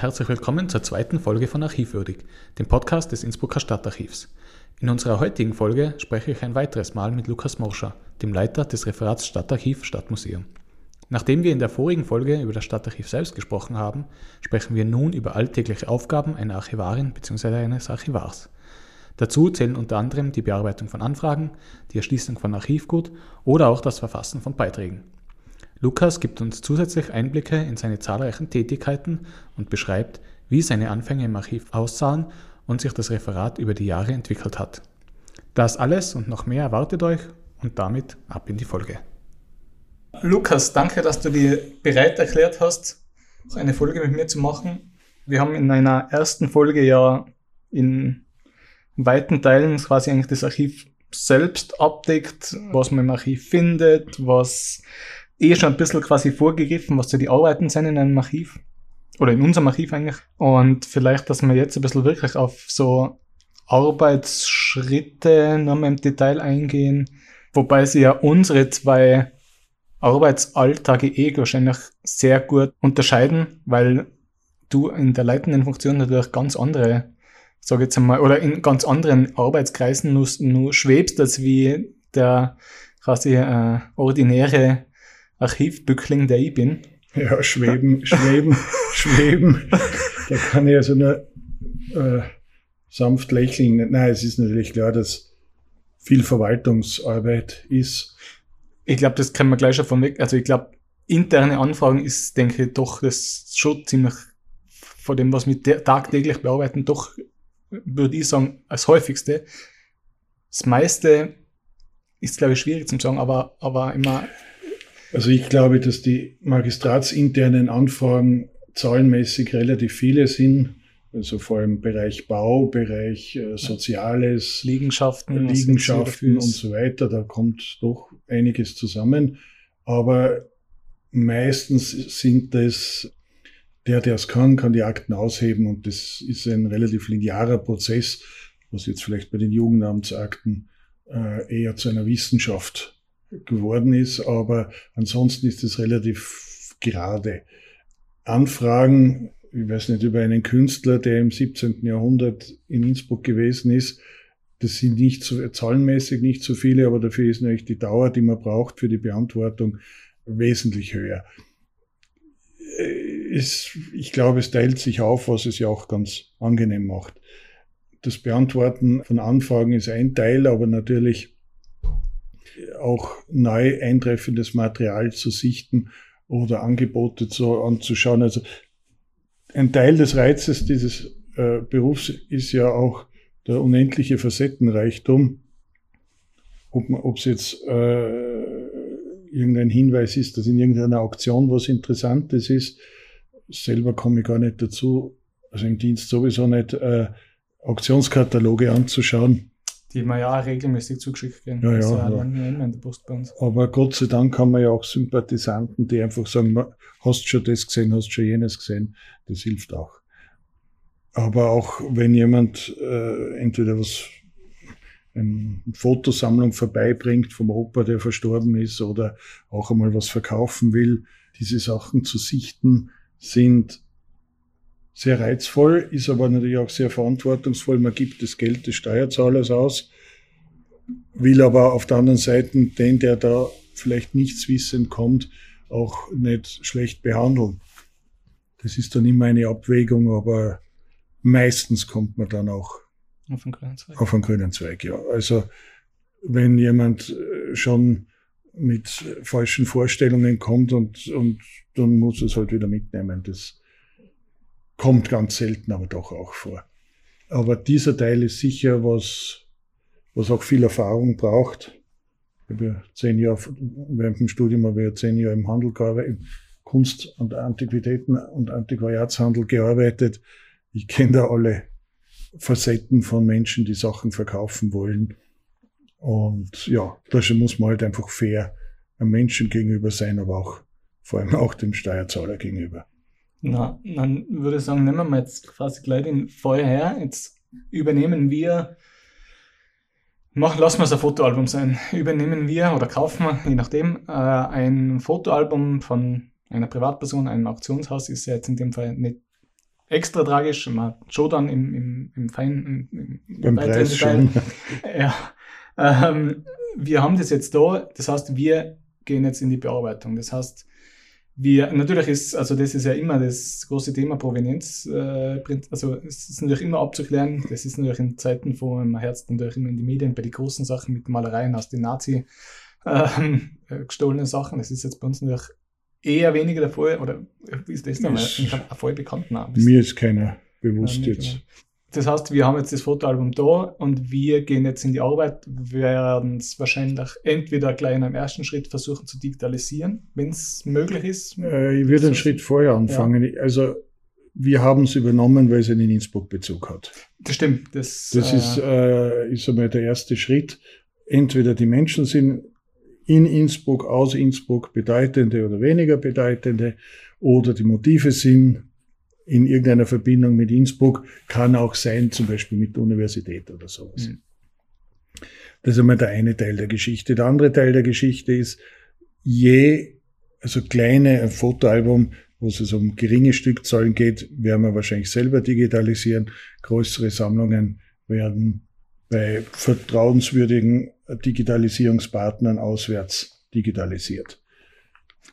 und herzlich willkommen zur zweiten Folge von Archivwürdig, dem Podcast des Innsbrucker Stadtarchivs. In unserer heutigen Folge spreche ich ein weiteres Mal mit Lukas Morscher, dem Leiter des Referats Stadtarchiv Stadtmuseum. Nachdem wir in der vorigen Folge über das Stadtarchiv selbst gesprochen haben, sprechen wir nun über alltägliche Aufgaben einer Archivarin bzw. eines Archivars. Dazu zählen unter anderem die Bearbeitung von Anfragen, die Erschließung von Archivgut oder auch das Verfassen von Beiträgen. Lukas gibt uns zusätzlich Einblicke in seine zahlreichen Tätigkeiten und beschreibt, wie seine Anfänge im Archiv aussahen und sich das Referat über die Jahre entwickelt hat. Das alles und noch mehr erwartet euch und damit ab in die Folge. Lukas, danke, dass du dir bereit erklärt hast, eine Folge mit mir zu machen. Wir haben in einer ersten Folge ja in weiten Teilen quasi eigentlich das Archiv selbst abdeckt, was man im Archiv findet, was eh schon ein bisschen quasi vorgegriffen, was so die Arbeiten sind in einem Archiv. Oder in unserem Archiv eigentlich. Und vielleicht, dass wir jetzt ein bisschen wirklich auf so Arbeitsschritte nochmal im Detail eingehen. Wobei sie ja unsere zwei Arbeitsalltage eh wahrscheinlich sehr gut unterscheiden, weil du in der leitenden Funktion natürlich ganz andere, sage jetzt einmal, oder in ganz anderen Arbeitskreisen nur, nur schwebst, als wie der quasi äh, ordinäre Archivbückling, der ich bin. Ja, schweben, schweben, schweben. Da kann ich also nur äh, sanft lächeln. Nein, es ist natürlich klar, dass viel Verwaltungsarbeit ist. Ich glaube, das kann man gleich schon von weg. Also ich glaube, interne Anfragen ist, denke ich, doch das schon ziemlich von dem, was wir tagtäglich bearbeiten, doch, würde ich sagen, als häufigste. Das meiste ist, glaube ich, schwierig zu sagen, aber, aber immer also ich glaube, dass die magistratsinternen Anfragen zahlenmäßig relativ viele sind. Also vor allem Bereich Bau, Bereich äh, Soziales, Liegenschaften, Liegenschaften und so weiter. Da kommt doch einiges zusammen. Aber meistens sind das, der, der es kann, kann die Akten ausheben und das ist ein relativ linearer Prozess, was jetzt vielleicht bei den Jugendamtsakten äh, eher zu einer Wissenschaft geworden ist, aber ansonsten ist es relativ gerade. Anfragen, ich weiß nicht, über einen Künstler, der im 17. Jahrhundert in Innsbruck gewesen ist, das sind nicht so, zahlenmäßig nicht so viele, aber dafür ist natürlich die Dauer, die man braucht für die Beantwortung, wesentlich höher. Ist, ich glaube, es teilt sich auf, was es ja auch ganz angenehm macht. Das Beantworten von Anfragen ist ein Teil, aber natürlich auch neu eintreffendes Material zu sichten oder Angebote zu, anzuschauen. Also ein Teil des Reizes dieses äh, Berufs ist ja auch der unendliche Facettenreichtum. Ob es jetzt äh, irgendein Hinweis ist, dass in irgendeiner Auktion was Interessantes ist, selber komme ich gar nicht dazu, also im Dienst sowieso nicht, äh, Auktionskataloge anzuschauen die mir ja regelmäßig zugeschickt werden. Ja, ja, ja. in der Post bei uns. Aber Gott sei Dank haben wir ja auch Sympathisanten, die einfach sagen, hast schon das gesehen, hast schon jenes gesehen. Das hilft auch. Aber auch wenn jemand äh, entweder was eine Fotosammlung vorbeibringt vom Opa, der verstorben ist, oder auch einmal was verkaufen will, diese Sachen zu sichten, sind sehr reizvoll, ist aber natürlich auch sehr verantwortungsvoll. Man gibt das Geld des Steuerzahlers aus, will aber auf der anderen Seite den, der da vielleicht nichts wissend kommt, auch nicht schlecht behandeln. Das ist dann immer eine Abwägung, aber meistens kommt man dann auch auf einen grünen Zweig. Auf einen grünen Zweig, ja. Also wenn jemand äh, schon mit falschen Vorstellungen kommt und, und dann muss es halt wieder mitnehmen. Das Kommt ganz selten, aber doch auch vor. Aber dieser Teil ist sicher was, was auch viel Erfahrung braucht. Ich habe ja zehn Jahre, während dem Studium habe ich ja zehn Jahre im Handel gearbeitet, im Kunst- und Antiquitäten- und Antiquariatshandel gearbeitet. Ich kenne da alle Facetten von Menschen, die Sachen verkaufen wollen. Und ja, da muss man halt einfach fair einem Menschen gegenüber sein, aber auch vor allem auch dem Steuerzahler gegenüber. Na, dann würde ich sagen, nehmen wir jetzt quasi gleich den Fall her. Jetzt übernehmen wir, mach, lassen wir es ein Fotoalbum sein. Übernehmen wir oder kaufen wir, je nachdem, äh, ein Fotoalbum von einer Privatperson, einem Auktionshaus, ist ja jetzt in dem Fall nicht extra tragisch, man schon dann im, im, im feinen, im, im Beim Preis schon. Ja, ähm, wir haben das jetzt da, das heißt, wir gehen jetzt in die Bearbeitung. Das heißt, wir, natürlich ist, also das ist ja immer das große Thema Provenienz, äh, also es ist natürlich immer abzuklären, das ist natürlich in Zeiten, wo man Herz natürlich immer in die Medien bei den großen Sachen mit Malereien aus den Nazi ähm, äh, gestohlenen Sachen, das ist jetzt bei uns natürlich eher weniger der Fall, oder ist das dann ein Fall bekannt? Mir ist keiner bewusst jetzt. Das heißt, wir haben jetzt das Fotoalbum da und wir gehen jetzt in die Arbeit. Wir werden es wahrscheinlich entweder gleich in einem ersten Schritt versuchen zu digitalisieren, wenn es möglich ist. Äh, ich würde einen Schritt vorher anfangen. Ja. Also wir haben es übernommen, weil es einen Innsbruck-Bezug hat. Das stimmt. Das, das äh, ist, äh, ist einmal der erste Schritt. Entweder die Menschen sind in Innsbruck, aus Innsbruck bedeutende oder weniger bedeutende, oder die Motive sind in irgendeiner Verbindung mit Innsbruck, kann auch sein, zum Beispiel mit der Universität oder sowas. Mhm. Das ist einmal der eine Teil der Geschichte. Der andere Teil der Geschichte ist, je, also kleine, ein Fotoalbum, wo es um geringe Stückzahlen geht, werden wir wahrscheinlich selber digitalisieren. Größere Sammlungen werden bei vertrauenswürdigen Digitalisierungspartnern auswärts digitalisiert.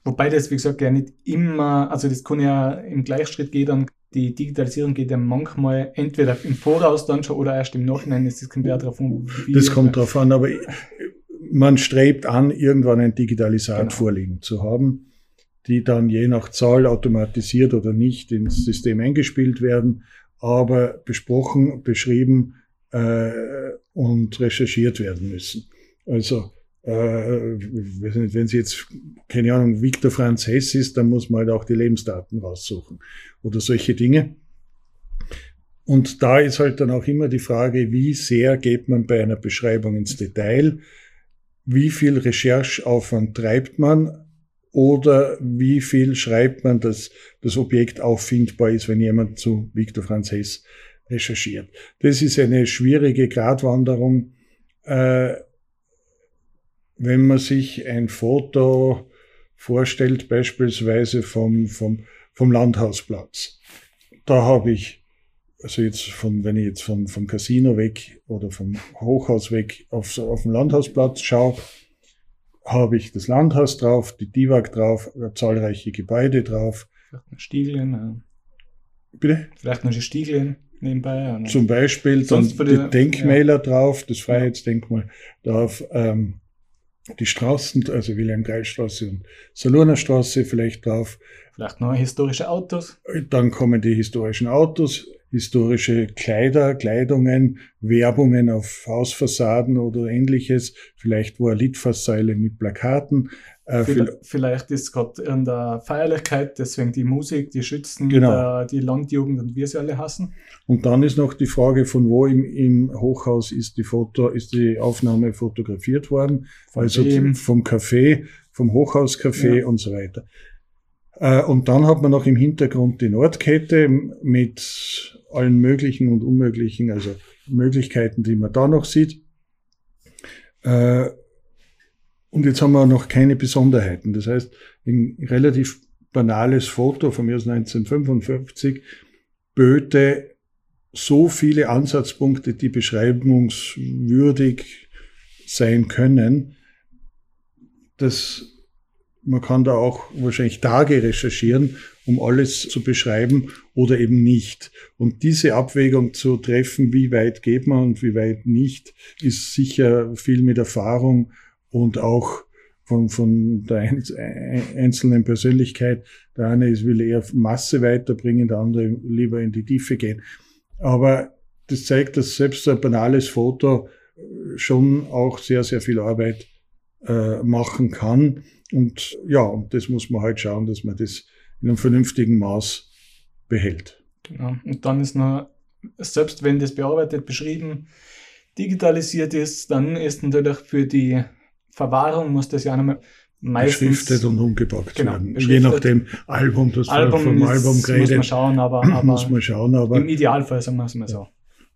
Wobei das, wie gesagt, ja nicht immer, also das kann ja im Gleichschritt gehen, dann die Digitalisierung geht ja manchmal entweder im Voraus dann schon oder erst im Nachhinein. Das kommt ja drauf an. Das kommt drauf an, aber man strebt an, irgendwann ein Digitalisat genau. vorliegen zu haben, die dann je nach Zahl automatisiert oder nicht ins System eingespielt werden, aber besprochen, beschrieben äh, und recherchiert werden müssen. Also äh, wenn Sie jetzt, keine Ahnung, Viktor Franz Hess ist, dann muss man halt auch die Lebensdaten raussuchen oder solche Dinge. Und da ist halt dann auch immer die Frage, wie sehr geht man bei einer Beschreibung ins Detail, wie viel Rechercheaufwand treibt man oder wie viel schreibt man, dass das Objekt auffindbar ist, wenn jemand zu Viktor Franz Hess recherchiert. Das ist eine schwierige Gratwanderung. Äh, wenn man sich ein Foto vorstellt, beispielsweise vom, vom, vom Landhausplatz. Da habe ich, also jetzt von, wenn ich jetzt vom, vom Casino weg oder vom Hochhaus weg auf, auf den Landhausplatz schaue, habe ich das Landhaus drauf, die Divak drauf, zahlreiche Gebäude drauf. Vielleicht noch Stiegeln. Ja. Bitte? Vielleicht noch Stiegeln nebenbei. Ja, Zum Beispiel dann die, die Denkmäler ja. drauf, das Freiheitsdenkmal drauf, ähm, die Straßen, also Wilhelm Kreisstraße und Salurner Straße vielleicht drauf. Vielleicht noch historische Autos. Dann kommen die historischen Autos, historische Kleider, Kleidungen, Werbungen auf Hausfassaden oder ähnliches, vielleicht Litfaßsäule mit Plakaten. Äh, vielleicht ist gerade in der Feierlichkeit, deswegen die Musik, die Schützen, genau. der, die Landjugend und wir sie alle hassen. Und dann ist noch die Frage, von wo im, im Hochhaus ist die Foto, ist die Aufnahme fotografiert worden? Von also wem? vom Café, vom Hochhauscafé ja. und so weiter. Äh, und dann hat man noch im Hintergrund die Nordkette mit allen möglichen und unmöglichen, also Möglichkeiten, die man da noch sieht. Äh, und jetzt haben wir noch keine Besonderheiten. Das heißt, ein relativ banales Foto von mir aus 1955 böte so viele Ansatzpunkte, die beschreibungswürdig sein können, dass man kann da auch wahrscheinlich Tage recherchieren, um alles zu beschreiben oder eben nicht. Und diese Abwägung zu treffen, wie weit geht man und wie weit nicht, ist sicher viel mit Erfahrung und auch von, von der einzelnen Persönlichkeit. Der eine ist, will eher Masse weiterbringen, der andere lieber in die Tiefe gehen. Aber das zeigt, dass selbst ein banales Foto schon auch sehr, sehr viel Arbeit äh, machen kann. Und ja, und das muss man halt schauen, dass man das in einem vernünftigen Maß behält. Genau. Und dann ist noch, selbst wenn das bearbeitet, beschrieben, digitalisiert ist, dann ist natürlich für die Verwahrung muss das ja nochmal meistens beschriftet und umgepackt genau, werden. Je nachdem Album, das Album vom ist, Album geredet. Muss man schauen, aber, aber muss man schauen, aber im Idealfall sagen wir es mal so.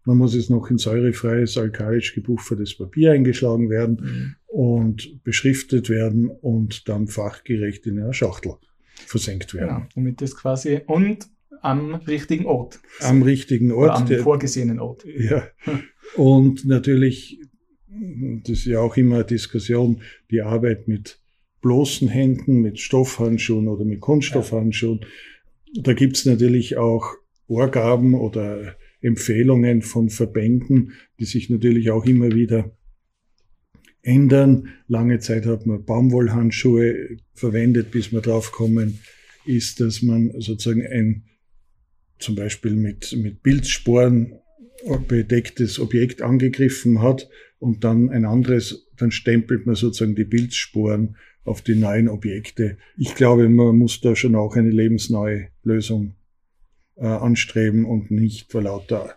Man muss es noch in säurefreies, alkalisch gebuffertes Papier eingeschlagen werden mhm. und beschriftet werden und dann fachgerecht in einer Schachtel versenkt werden. Genau, damit das quasi und am richtigen Ort. Am richtigen Ort. Oder am der, vorgesehenen Ort. Ja. Und natürlich, das ist ja auch immer eine Diskussion, die Arbeit mit bloßen Händen, mit Stoffhandschuhen oder mit Kunststoffhandschuhen. Da gibt's natürlich auch Vorgaben oder Empfehlungen von Verbänden, die sich natürlich auch immer wieder ändern. Lange Zeit hat man Baumwollhandschuhe verwendet, bis wir drauf kommen, ist, dass man sozusagen ein zum Beispiel mit, mit Bildsporen bedecktes Objekt angegriffen hat und dann ein anderes, dann stempelt man sozusagen die Bildsporen auf die neuen Objekte. Ich glaube, man muss da schon auch eine lebensneue Lösung äh, anstreben und nicht vor lauter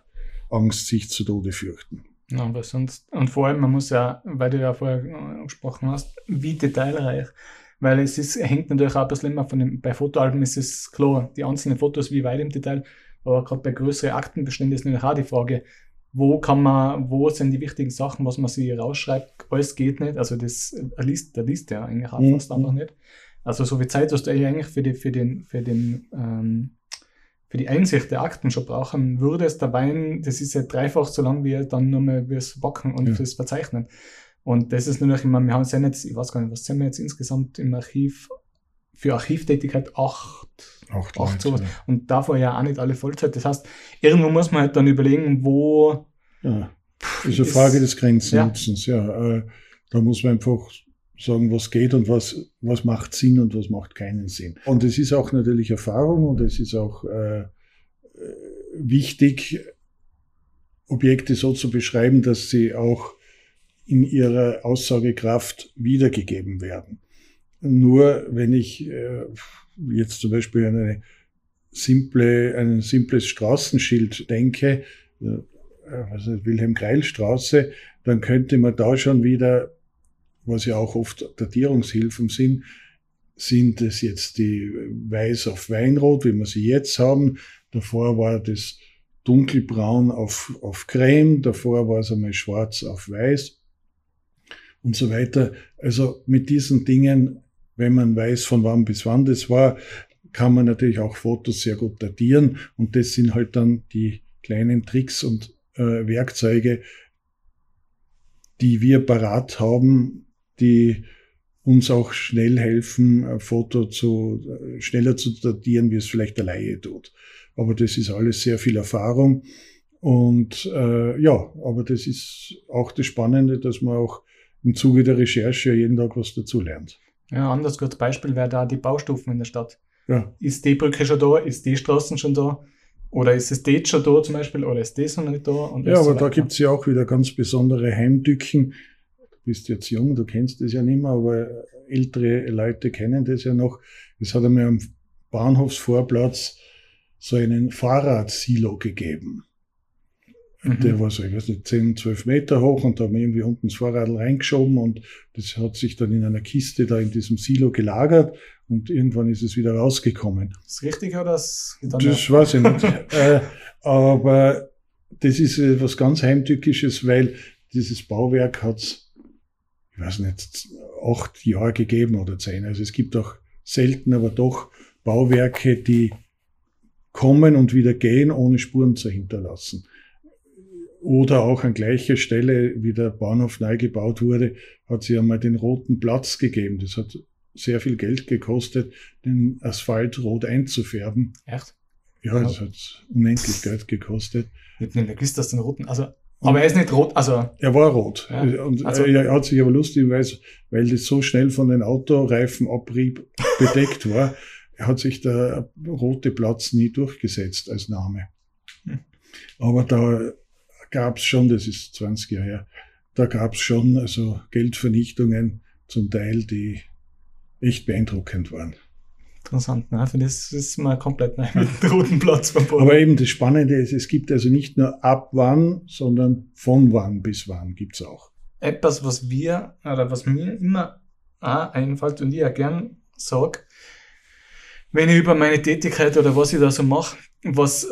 Angst sich zu Tode fürchten. Ja, aber sonst, und vor allem, man muss ja, weil du ja vorher gesprochen hast, wie detailreich. Weil es ist, hängt natürlich auch ein bisschen immer von dem, bei Fotoalben ist es klar, die einzelnen Fotos, wie weit im Detail, aber gerade bei größeren Aktenbeständen ist auch die Frage, wo kann man, wo sind die wichtigen Sachen, was man sich rausschreibt, alles geht nicht. Also das liest, der liest ja eigentlich auch mhm. fast einfach nicht. Also so viel Zeit hast du eigentlich für, die, für den, für den ähm, für die Einsicht der Akten schon brauchen würdest, der Wein, das ist ja dreifach so lang, wie dann nur mehr fürs Backen und ja. fürs Verzeichnen. Und das ist natürlich immer, wir haben ja jetzt, ich weiß gar nicht, was sind wir jetzt insgesamt im Archiv, für Archivtätigkeit acht, acht, acht sowas. Ja. Und davor ja auch nicht alle Vollzeit. Das heißt, irgendwo muss man halt dann überlegen, wo. Ja, das ist eine Frage des Grenzennutzens, ja. ja. Äh, da muss man einfach sagen, was geht und was, was macht Sinn und was macht keinen Sinn. Und es ist auch natürlich Erfahrung und es ist auch äh, äh, wichtig, Objekte so zu beschreiben, dass sie auch in ihrer Aussagekraft wiedergegeben werden. Nur wenn ich äh, jetzt zum Beispiel an eine simple, ein simples Straßenschild denke, äh, also Wilhelm Greil Straße, dann könnte man da schon wieder was ja auch oft Datierungshilfen sind, sind es jetzt die Weiß auf Weinrot, wie wir sie jetzt haben. Davor war das dunkelbraun auf, auf Creme, davor war es einmal schwarz auf weiß und so weiter. Also mit diesen Dingen, wenn man weiß, von wann bis wann das war, kann man natürlich auch Fotos sehr gut datieren und das sind halt dann die kleinen Tricks und äh, Werkzeuge, die wir parat haben, die uns auch schnell helfen, ein Foto zu, schneller zu datieren, wie es vielleicht der Laie tut. Aber das ist alles sehr viel Erfahrung. Und äh, ja, aber das ist auch das Spannende, dass man auch im Zuge der Recherche jeden Tag was dazu lernt. Ja, ein anderes gutes Beispiel wäre da die Baustufen in der Stadt. Ja. Ist die Brücke schon da? Ist die Straßen schon da? Oder ist es das schon da zum Beispiel? Oder ist das noch nicht da? Und ja, aber so da gibt's ja auch wieder ganz besondere Heimtücken, bist jetzt jung, du kennst das ja nicht mehr, aber ältere Leute kennen das ja noch. Es hat einmal am Bahnhofsvorplatz so einen Fahrradsilo gegeben. Mhm. Der war so, ich weiß nicht, 10, 12 Meter hoch und da haben wir irgendwie unten das Fahrrad reingeschoben und das hat sich dann in einer Kiste da in diesem Silo gelagert und irgendwann ist es wieder rausgekommen. Ist richtig oder das? Das weiß ich nicht. äh, aber das ist etwas ganz Heimtückisches, weil dieses Bauwerk hat ich weiß nicht, acht Jahre gegeben oder zehn. Also es gibt auch selten, aber doch Bauwerke, die kommen und wieder gehen, ohne Spuren zu hinterlassen. Oder auch an gleicher Stelle, wie der Bahnhof neu gebaut wurde, hat sie einmal den roten Platz gegeben. Das hat sehr viel Geld gekostet, den Asphalt rot einzufärben. Echt? Ja, das hat unendlich Geld gekostet. Ich habe nicht gewusst, dass den roten, also aber er ist nicht rot, also. Er war rot. Ja. Und also, er hat sich aber lustigerweise, weil das so schnell von den Autoreifenabrieb bedeckt war, hat sich der rote Platz nie durchgesetzt als Name. Hm. Aber da gab es schon, das ist 20 Jahre her, da gab es schon also Geldvernichtungen zum Teil, die echt beeindruckend waren interessant. Ne? Für das ist mal komplett neu mit dem roten Platz verbunden. Aber eben das Spannende ist, es gibt also nicht nur ab wann, sondern von wann bis wann gibt's auch. Etwas, was wir, oder was mir immer auch einfällt und ich ja gern sag, wenn ich über meine Tätigkeit oder was ich da so mache, was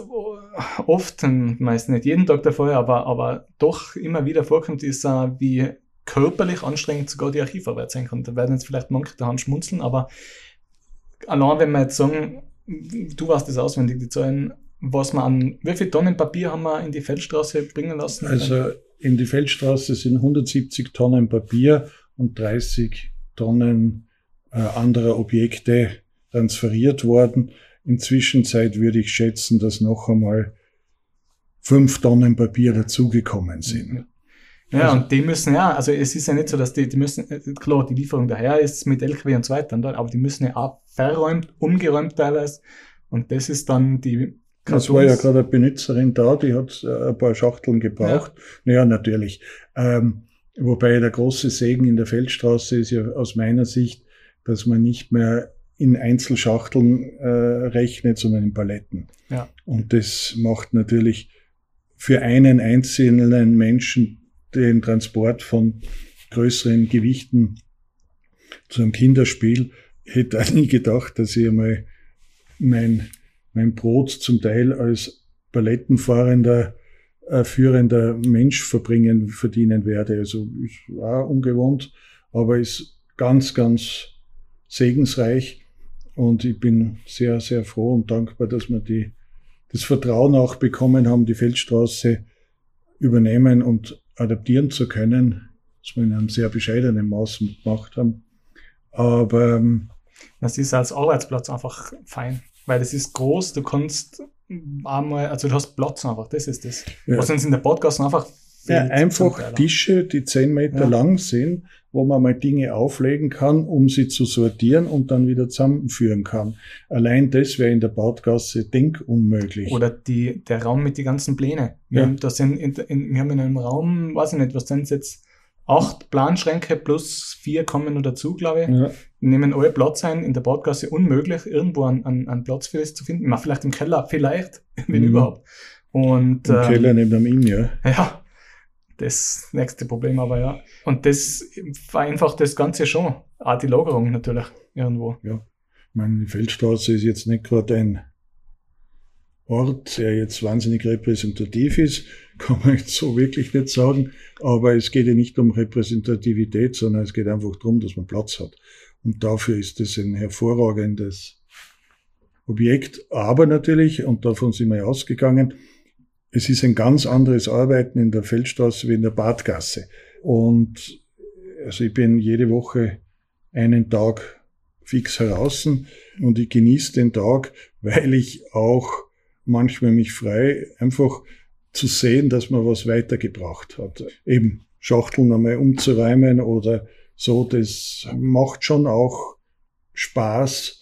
oft, meist nicht jeden Tag der Fall, aber, aber doch immer wieder vorkommt, ist, wie körperlich anstrengend sogar die Archivarbeit sein kann. Da werden jetzt vielleicht manche daheim schmunzeln, aber allein wenn wir jetzt sagen, du weißt das auswendig, die Zahlen, was man an, wie viel Tonnen Papier haben wir in die Feldstraße bringen lassen? Also in die Feldstraße sind 170 Tonnen Papier und 30 Tonnen äh, anderer Objekte transferiert worden. Inzwischen würde ich schätzen, dass noch einmal fünf Tonnen Papier dazugekommen sind. Ja, also, und die müssen ja, also es ist ja nicht so, dass die, die müssen, äh, klar, die Lieferung daher ist mit LKW und so weiter, aber die müssen ja auch verräumt, umgeräumt teilweise. Und das ist dann die Kartons. Es war ja gerade eine Benutzerin da, die hat äh, ein paar Schachteln gebraucht. Ja, naja, natürlich. Ähm, wobei der große Segen in der Feldstraße ist ja aus meiner Sicht, dass man nicht mehr in Einzelschachteln äh, rechnet, sondern in Paletten. Ja. Und das macht natürlich für einen einzelnen Menschen den Transport von größeren Gewichten zu einem Kinderspiel. Ich hätte auch nie gedacht, dass ich einmal mein, mein Brot zum Teil als Palettenfahrender, äh, führender Mensch verbringen, verdienen werde. Also ist auch ungewohnt, aber ist ganz, ganz segensreich. Und ich bin sehr, sehr froh und dankbar, dass wir die, das Vertrauen auch bekommen haben, die Feldstraße übernehmen und adaptieren zu können, was wir in einem sehr bescheidenen Maß gemacht haben. Aber ähm, das ist als Arbeitsplatz einfach fein, weil es ist groß, du kannst einmal, also du hast Platz einfach, das ist das. Ja. Was uns in der Podcast einfach ja, einfach Tische, die zehn Meter ja. lang sind, wo man mal Dinge auflegen kann, um sie zu sortieren und dann wieder zusammenführen kann. Allein das wäre in der Bautgasse denkunmöglich. Oder die, der Raum mit den ganzen Plänen. Wir, ja. haben, das in, in, in, wir haben in einem Raum, weiß ich nicht, was sind jetzt, acht Planschränke plus vier kommen noch dazu, glaube ich. Ja. Nehmen alle Platz ein, in der Badgasse unmöglich, irgendwo einen, einen, einen Platz für das zu finden. Mal vielleicht im Keller, vielleicht, wenn mhm. überhaupt. Und, Im ähm, Keller neben dem Inn, ja. Ja, das nächste Problem aber, ja. Und das vereinfacht das Ganze schon. Auch die Lagerung natürlich irgendwo. Ja. Ich meine, die Feldstraße ist jetzt nicht gerade ein Ort, der jetzt wahnsinnig repräsentativ ist, kann man jetzt so wirklich nicht sagen. Aber es geht ja nicht um Repräsentativität, sondern es geht einfach darum, dass man Platz hat. Und dafür ist es ein hervorragendes Objekt. Aber natürlich, und davon sind wir ja ausgegangen, es ist ein ganz anderes Arbeiten in der Feldstraße wie in der Badgasse. Und also ich bin jede Woche einen Tag fix heraus und ich genieße den Tag, weil ich auch manchmal mich frei, einfach zu sehen, dass man was weitergebracht hat. Eben Schachteln einmal umzuräumen oder so, das macht schon auch Spaß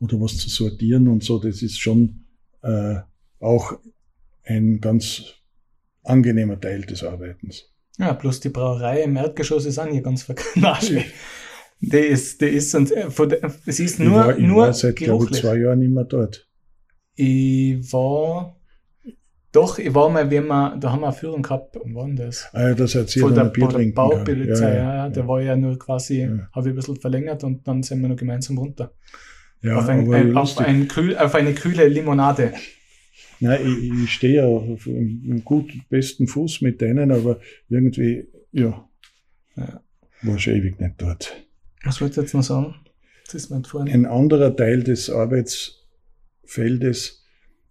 oder was zu sortieren und so, das ist schon äh, auch ein ganz angenehmer Teil des Arbeitens. Ja, plus die Brauerei im Erdgeschoss ist auch nicht ganz verknascht. Ja. Die ist, die ist, und äh, es ist nur, ich war, ich nur war seit, glaube ich, zwei Jahren nicht mehr dort. Ich war, doch, ich war mal, wenn wir, da haben wir eine Führung gehabt, wann war das? Ah ja, das erzählt von der, Bier der Baupolizei, ja, ja, ja, der war ja nur quasi, ja. habe ich ein bisschen verlängert und dann sind wir noch gemeinsam runter. Ja, auf, ein, ein, auf, ein, auf eine kühle Limonade. Nein, ich, ich stehe ja auf einem guten, besten Fuß mit denen, aber irgendwie, ja, war schon ewig nicht dort. Was wollte ich jetzt noch sagen? Das ist mein Ein anderer Teil des Arbeitsfeldes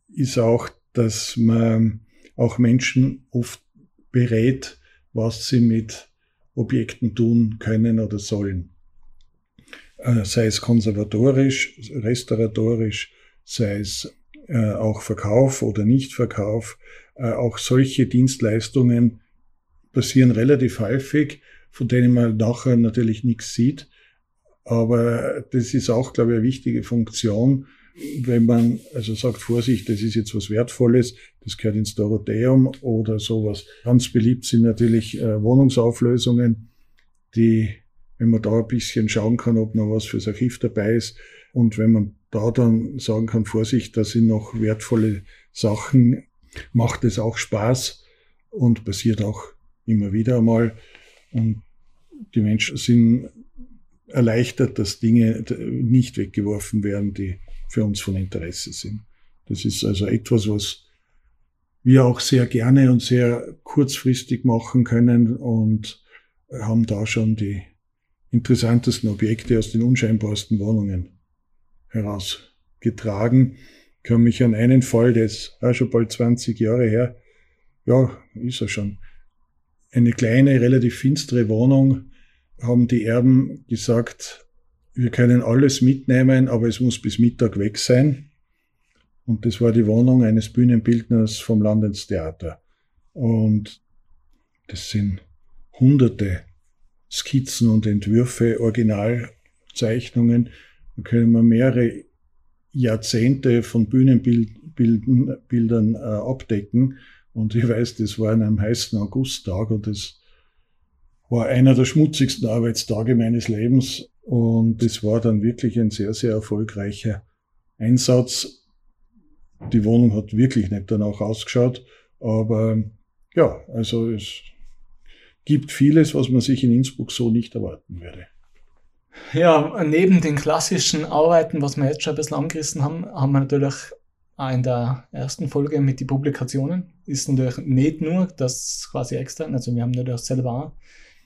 ist auch, dass man auch Menschen oft berät, was sie mit Objekten tun können oder sollen. Äh, sei es konservatorisch, restauratorisch, sei es äh, auch Verkauf oder Nichtverkauf, äh, auch solche Dienstleistungen passieren relativ häufig, von denen man nachher natürlich nichts sieht. Aber das ist auch, glaube ich, eine wichtige Funktion, wenn man also sagt, Vorsicht, das ist jetzt was Wertvolles, das gehört ins Dorotheum oder sowas. Ganz beliebt sind natürlich äh, Wohnungsauflösungen, die, wenn man da ein bisschen schauen kann, ob noch was fürs Archiv dabei ist und wenn man da dann sagen kann, Vorsicht, da sind noch wertvolle Sachen, macht es auch Spaß und passiert auch immer wieder einmal. Und die Menschen sind erleichtert, dass Dinge nicht weggeworfen werden, die für uns von Interesse sind. Das ist also etwas, was wir auch sehr gerne und sehr kurzfristig machen können und haben da schon die interessantesten Objekte aus den unscheinbarsten Wohnungen heraus getragen. Ich kann mich an einen Fall, der ist auch schon bald 20 Jahre her, ja, ist er schon. Eine kleine, relativ finstere Wohnung haben die Erben gesagt, wir können alles mitnehmen, aber es muss bis Mittag weg sein. Und das war die Wohnung eines Bühnenbildners vom Landestheater. Und das sind hunderte Skizzen und Entwürfe, Originalzeichnungen. Da können wir mehrere Jahrzehnte von Bühnenbildern äh, abdecken. Und ich weiß, das war an einem heißen Augusttag und das war einer der schmutzigsten Arbeitstage meines Lebens. Und es war dann wirklich ein sehr, sehr erfolgreicher Einsatz. Die Wohnung hat wirklich nicht danach ausgeschaut, aber ja, also es gibt vieles, was man sich in Innsbruck so nicht erwarten würde. Ja, neben den klassischen Arbeiten, was wir jetzt schon ein bisschen angerissen haben, haben wir natürlich auch in der ersten Folge mit den Publikationen. Ist natürlich nicht nur das quasi extern, also wir haben natürlich selber auch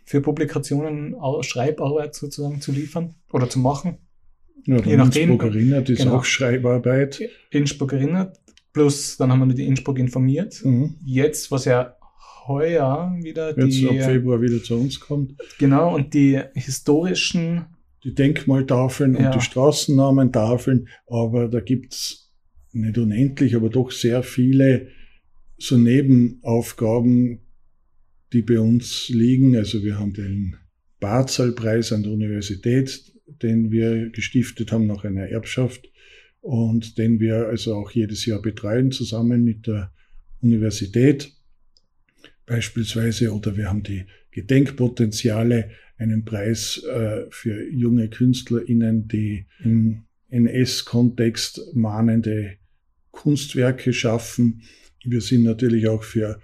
für Publikationen Schreibarbeit sozusagen zu liefern oder zu machen. Ja, Je nachdem. Innsbruck erinnert ist genau. auch Schreibarbeit. Innsbruck erinnert, plus dann haben wir die Innsbruck informiert. Mhm. Jetzt, was ja heuer wieder Jetzt die, ab Februar wieder zu uns kommt. Genau, und die historischen die Denkmaltafeln ja. und die Straßennamentafeln, aber da gibt's nicht unendlich, aber doch sehr viele so Nebenaufgaben, die bei uns liegen. Also wir haben den Barzal-Preis an der Universität, den wir gestiftet haben nach einer Erbschaft und den wir also auch jedes Jahr betreuen zusammen mit der Universität beispielsweise. Oder wir haben die Gedenkpotenziale, einen Preis äh, für junge KünstlerInnen, die im NS-Kontext mahnende Kunstwerke schaffen. Wir sind natürlich auch für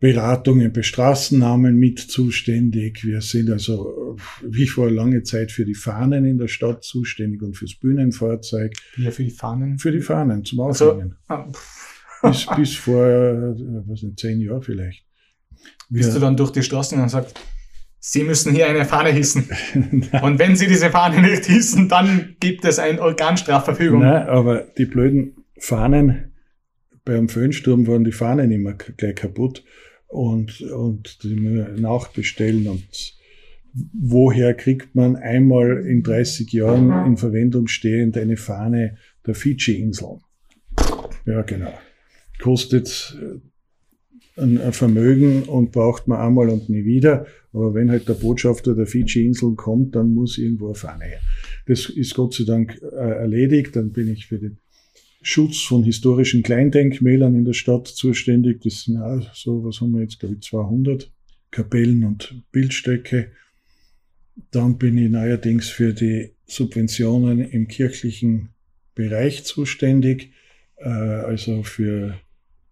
Beratungen bei Straßennamen mit zuständig. Wir sind also, wie vor lange Zeit, für die Fahnen in der Stadt zuständig und fürs Bühnenfahrzeug. Ja, für die Fahnen? Für die Fahnen, zum Aufhängen. Also, ah, bis, bis vor, äh, was nicht, zehn Jahren vielleicht. Bist du dann durch die Straßen und sagst, Sie müssen hier eine Fahne hissen. und wenn Sie diese Fahne nicht hissen, dann gibt es eine Organstrafverfügung. Nein, aber die blöden Fahnen, beim Föhnsturm waren die Fahnen immer gleich kaputt und, und die nachbestellen und woher kriegt man einmal in 30 Jahren in Verwendung stehend eine Fahne der Fidschi-Insel? Ja, genau. Kostet ein, Vermögen und braucht man einmal und nie wieder. Aber wenn halt der Botschafter der Fidschi-Inseln kommt, dann muss irgendwo eine Fahne her. Das ist Gott sei Dank äh, erledigt. Dann bin ich für den Schutz von historischen Kleindenkmälern in der Stadt zuständig. Das sind auch so, was haben wir jetzt, glaube ich, 200 Kapellen und Bildstöcke. Dann bin ich neuerdings für die Subventionen im kirchlichen Bereich zuständig, äh, also für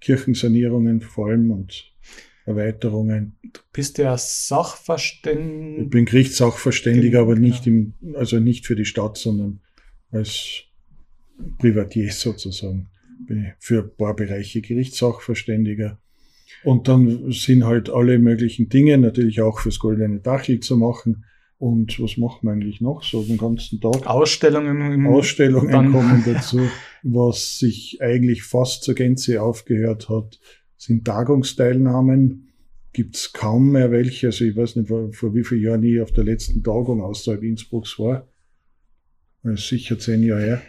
Kirchensanierungen vor allem und Erweiterungen. Du bist ja Sachverständiger. Ich bin Gerichtssachverständiger, aber nicht im, also nicht für die Stadt, sondern als Privatier sozusagen. Bin ich für ein paar Bereiche Gerichtssachverständiger. Und dann sind halt alle möglichen Dinge, natürlich auch fürs Goldene Dachel zu machen. Und was macht man eigentlich noch so den ganzen Tag? Ausstellungen. Ausstellungen kommen dazu. Was sich eigentlich fast zur Gänze aufgehört hat, sind Tagungsteilnahmen. Gibt's kaum mehr welche. Also ich weiß nicht, vor, vor wie vielen Jahren ich auf der letzten Tagung außerhalb Innsbrucks war. Das ist sicher zehn Jahre her.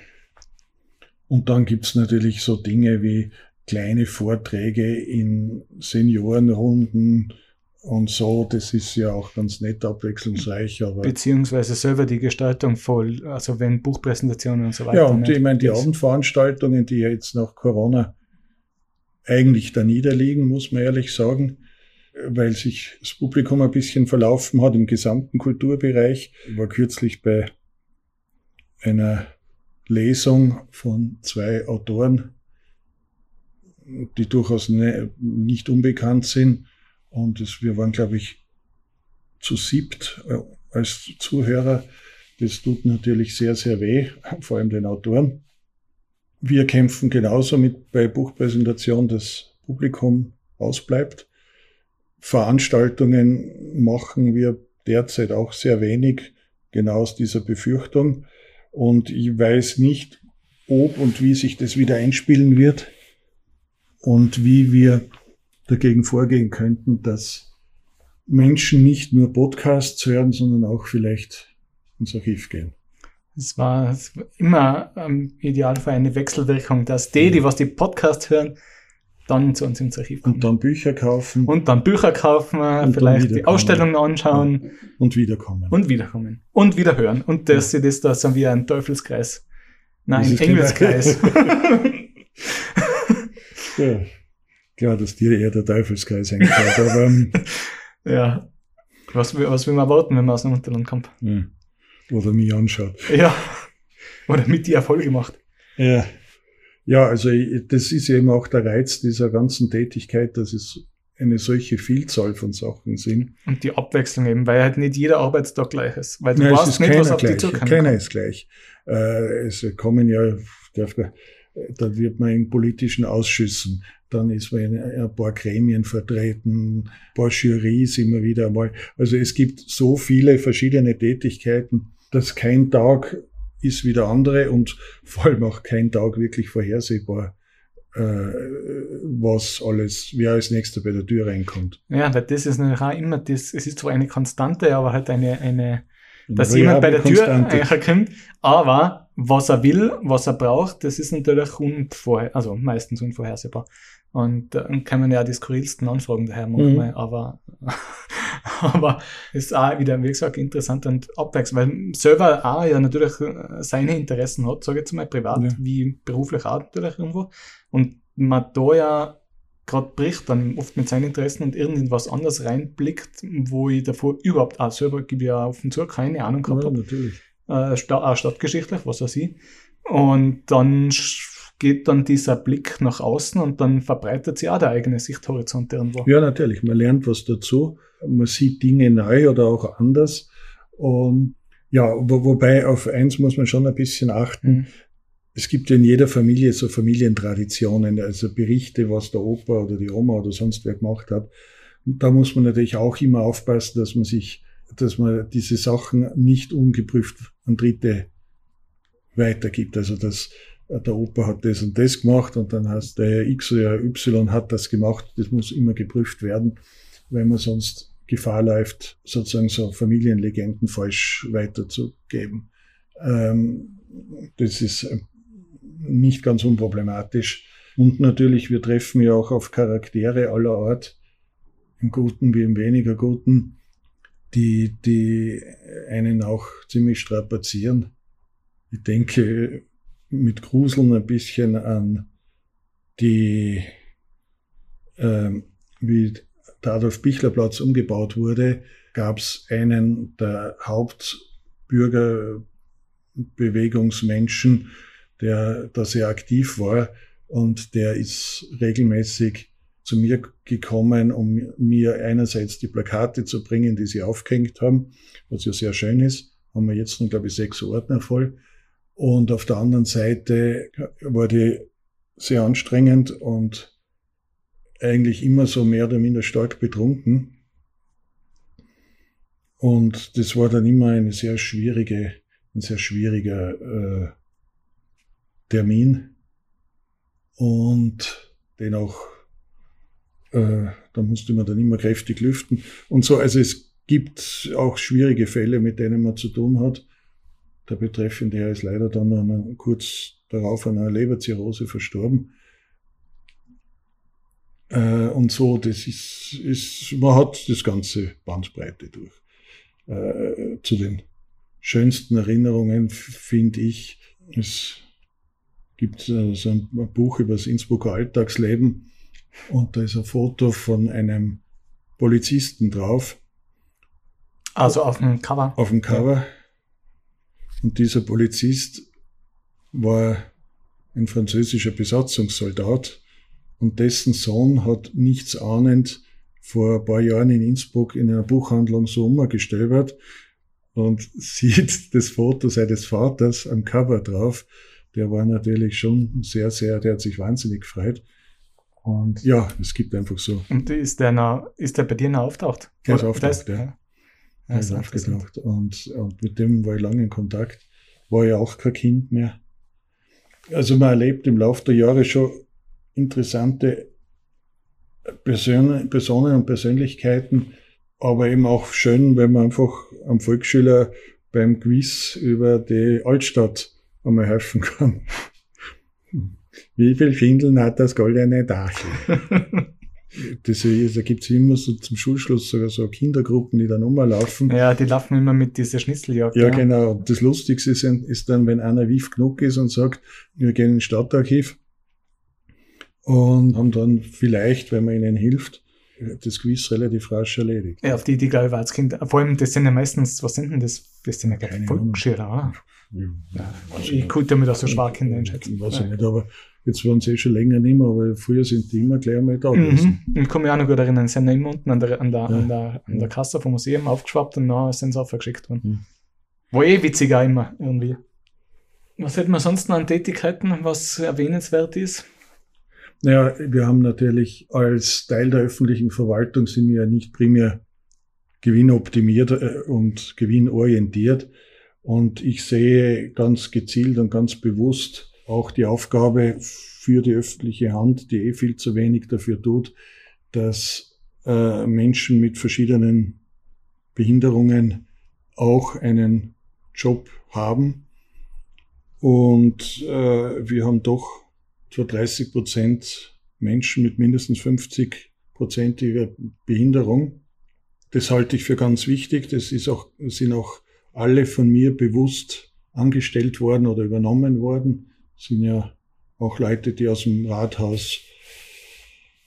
Und dann gibt's natürlich so Dinge wie kleine Vorträge in Seniorenrunden, und so, das ist ja auch ganz nett abwechslungsreich. Aber Beziehungsweise selber die Gestaltung voll, also wenn Buchpräsentationen und so weiter. Ja, und ich meine, die Abendveranstaltungen, die ja jetzt nach Corona eigentlich da niederliegen, muss man ehrlich sagen, weil sich das Publikum ein bisschen verlaufen hat im gesamten Kulturbereich. Ich war kürzlich bei einer Lesung von zwei Autoren, die durchaus ne, nicht unbekannt sind und es, wir waren, glaube ich, zu siebt äh, als Zuhörer. Das tut natürlich sehr, sehr weh, vor allem den Autoren. Wir kämpfen genauso mit bei Buchpräsentation, das Publikum ausbleibt. Veranstaltungen machen wir derzeit auch sehr wenig, genau aus dieser Befürchtung. Und ich weiß nicht, ob und wie sich das wieder einspielen wird und wie wir dagegen vorgehen könnten, dass Menschen nicht nur Podcasts hören, sondern auch vielleicht ins Archiv gehen. Es war, immer im Idealfall eine Wechselwirkung, dass die, die was die Podcasts hören, dann zu uns ins Archiv kommen. Und dann Bücher kaufen. Und dann Bücher kaufen, und vielleicht die Ausstellungen anschauen. Und wiederkommen. Und wiederkommen. Und wieder hören. Und dass ja. sie das da sind wie ein Teufelskreis. Nein, ein Engelskreis. ja. Klar, dass dir eher der Teufelskreis eingefällt, aber. Ähm, ja. Was, was will man erwarten, wenn man aus dem Unterland kommt? Ja. Oder mich anschaut. Ja. Oder mit dir Erfolge macht. Ja. Ja, also das ist eben auch der Reiz dieser ganzen Tätigkeit, dass es eine solche Vielzahl von Sachen sind. Und die Abwechslung eben, weil halt nicht jeder Arbeitstag gleich ist. Weil du Nein, weißt nicht, was auf gleich. die zukommt. Keiner ist gleich. Äh, es kommen ja, da wird man in politischen Ausschüssen, dann ist man in ein paar Gremien vertreten, ein paar Jurys immer wieder einmal. Also es gibt so viele verschiedene Tätigkeiten, dass kein Tag ist wie der andere und vor allem auch kein Tag wirklich vorhersehbar, äh, was alles, wer als nächster bei der Tür reinkommt. Ja, weil das ist natürlich auch immer das, es ist zwar eine Konstante, aber halt eine, eine, dass jemand bei der Tür kommt, aber was er will, was er braucht, das ist natürlich unvorher, also meistens unvorhersehbar. Und dann kann man ja die skurrilsten Anfragen daher manchmal, mhm. aber, aber ist auch wieder, wie gesagt, interessant und abwechselnd, weil selber auch ja natürlich äh, seine Interessen hat, sage ich jetzt mal, privat ja. wie beruflich auch natürlich irgendwo. Und man da ja gerade bricht dann oft mit seinen Interessen und irgendwas anderes reinblickt, wo ich davor überhaupt auch selber gebe ja auf den Zug keine Ahnung gehabt habe. Natürlich. Äh, auch stadtgeschichtlich, was weiß ich. Und dann geht dann dieser Blick nach außen und dann verbreitet sich auch der eigene Sichthorizont irgendwo. Ja, natürlich. Man lernt was dazu. Man sieht Dinge neu oder auch anders. Und ja, wo, wobei auf eins muss man schon ein bisschen achten. Mhm. Es gibt in jeder Familie so Familientraditionen, also Berichte, was der Opa oder die Oma oder sonst wer gemacht hat. Und da muss man natürlich auch immer aufpassen, dass man sich, dass man diese Sachen nicht ungeprüft an Dritte weitergibt. Also dass der Opa hat das und das gemacht und dann heißt der X oder Y hat das gemacht. Das muss immer geprüft werden, weil man sonst Gefahr läuft, sozusagen so Familienlegenden falsch weiterzugeben. Ähm, das ist äh, nicht ganz unproblematisch. Und natürlich, wir treffen ja auch auf Charaktere aller Art, im Guten wie im weniger Guten, die, die einen auch ziemlich strapazieren. Ich denke, mit Gruseln ein bisschen an die, ähm, wie der Adolf-Bichler-Platz umgebaut wurde, gab es einen der Hauptbürgerbewegungsmenschen, der da sehr aktiv war und der ist regelmäßig zu mir gekommen, um mir einerseits die Plakate zu bringen, die sie aufgehängt haben, was ja sehr schön ist. Haben wir jetzt noch, glaube ich, sechs Ordner voll. Und auf der anderen Seite war die sehr anstrengend und eigentlich immer so mehr oder minder stark betrunken. Und das war dann immer eine sehr schwierige, ein sehr schwieriger äh, Termin. Und den auch, äh, da musste man dann immer kräftig lüften. Und so, also es gibt auch schwierige Fälle, mit denen man zu tun hat. Der Betreffende ist leider dann an, kurz darauf an einer Leberzirrhose verstorben. Äh, und so, das ist, ist, man hat das ganze Bandbreite durch. Äh, zu den schönsten Erinnerungen finde ich, es gibt äh, so ein Buch über das Innsbrucker Alltagsleben und da ist ein Foto von einem Polizisten drauf. Also auf dem Cover. Auf dem Cover. Und dieser Polizist war ein französischer Besatzungssoldat und dessen Sohn hat nichts ahnend vor ein paar Jahren in Innsbruck in einer Buchhandlung so umgestöbert und sieht das Foto seines Vaters am Cover drauf. Der war natürlich schon sehr, sehr, der hat sich wahnsinnig gefreut. Und ja, es gibt einfach so. Und ist der, noch, ist der bei dir noch auftaucht? Der ist auftaucht, ja. Er ist aufgetaucht. Und, und mit dem war ich lange in Kontakt. War ja auch kein Kind mehr. Also man erlebt im Laufe der Jahre schon interessante Person, Personen und Persönlichkeiten, aber eben auch schön, wenn man einfach am Volksschüler beim Quiz über die Altstadt einmal helfen kann. Wie viel Schindeln hat das goldene Dachel? das ist, da gibt's immer so zum Schulschluss sogar so Kindergruppen, die dann rumlaufen. Ja, die laufen immer mit dieser Schnitzeljagd. Ja, ja, genau. Das Lustigste ist, ist dann, wenn einer wief genug ist und sagt, wir gehen ins Stadtarchiv und haben dann vielleicht, wenn man ihnen hilft, das Quiz relativ rasch erledigt. Ja, auf die Idee, glaube ich, war als Kind. Vor allem, das sind ja meistens, was sind denn das? Das sind ja keine Volksschüler, oder? Ja, ich konnte damit auch so Schwarkinder einschätzen. Weiß ich nicht, aber jetzt waren sie eh schon länger nicht mehr, aber früher sind die immer gleich einmal da gewesen. Mhm. Ich kann mich auch noch gut erinnern, sie sind immer unten an der, an der, ja. an der, an der Kasse vom Museum aufgeschwappt und dann sind sie aufgeschickt worden. Mhm. War eh witziger immer irgendwie. Was hätten wir sonst noch an Tätigkeiten, was erwähnenswert ist? Naja, wir haben natürlich als Teil der öffentlichen Verwaltung sind wir ja nicht primär gewinnoptimiert äh, und gewinnorientiert. Und ich sehe ganz gezielt und ganz bewusst auch die Aufgabe für die öffentliche Hand, die eh viel zu wenig dafür tut, dass äh, Menschen mit verschiedenen Behinderungen auch einen Job haben. Und äh, wir haben doch etwa 30 Prozent Menschen mit mindestens 50 prozentiger Behinderung. Das halte ich für ganz wichtig. Das ist auch, sind auch alle von mir bewusst angestellt worden oder übernommen worden. Das sind ja auch Leute, die aus dem Rathaus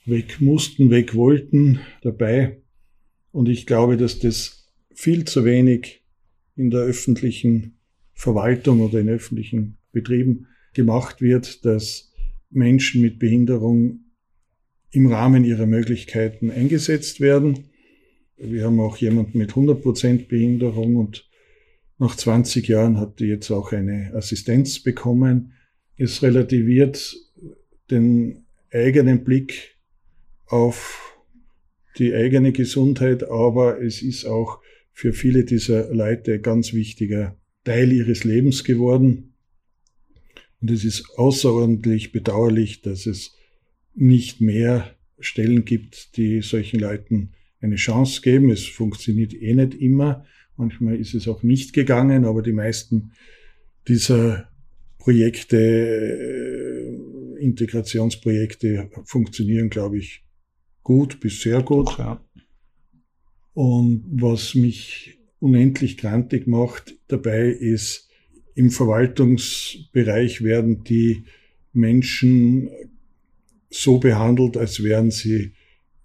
weg mussten, weg wollten, dabei. Und ich glaube, dass das viel zu wenig in der öffentlichen Verwaltung oder in öffentlichen Betrieben gemacht wird, dass Menschen mit Behinderung im Rahmen ihrer Möglichkeiten eingesetzt werden. Wir haben auch jemanden mit 100% Behinderung und nach 20 Jahren hat die jetzt auch eine Assistenz bekommen. Es relativiert den eigenen Blick auf die eigene Gesundheit, aber es ist auch für viele dieser Leute ganz wichtiger Teil ihres Lebens geworden. Und es ist außerordentlich bedauerlich, dass es nicht mehr Stellen gibt, die solchen Leuten eine Chance geben. Es funktioniert eh nicht immer. Manchmal ist es auch nicht gegangen, aber die meisten dieser Projekte, äh, Integrationsprojekte funktionieren, glaube ich, gut bis sehr gut. Ja. Und was mich unendlich grantig macht dabei ist, im Verwaltungsbereich werden die Menschen so behandelt, als wären sie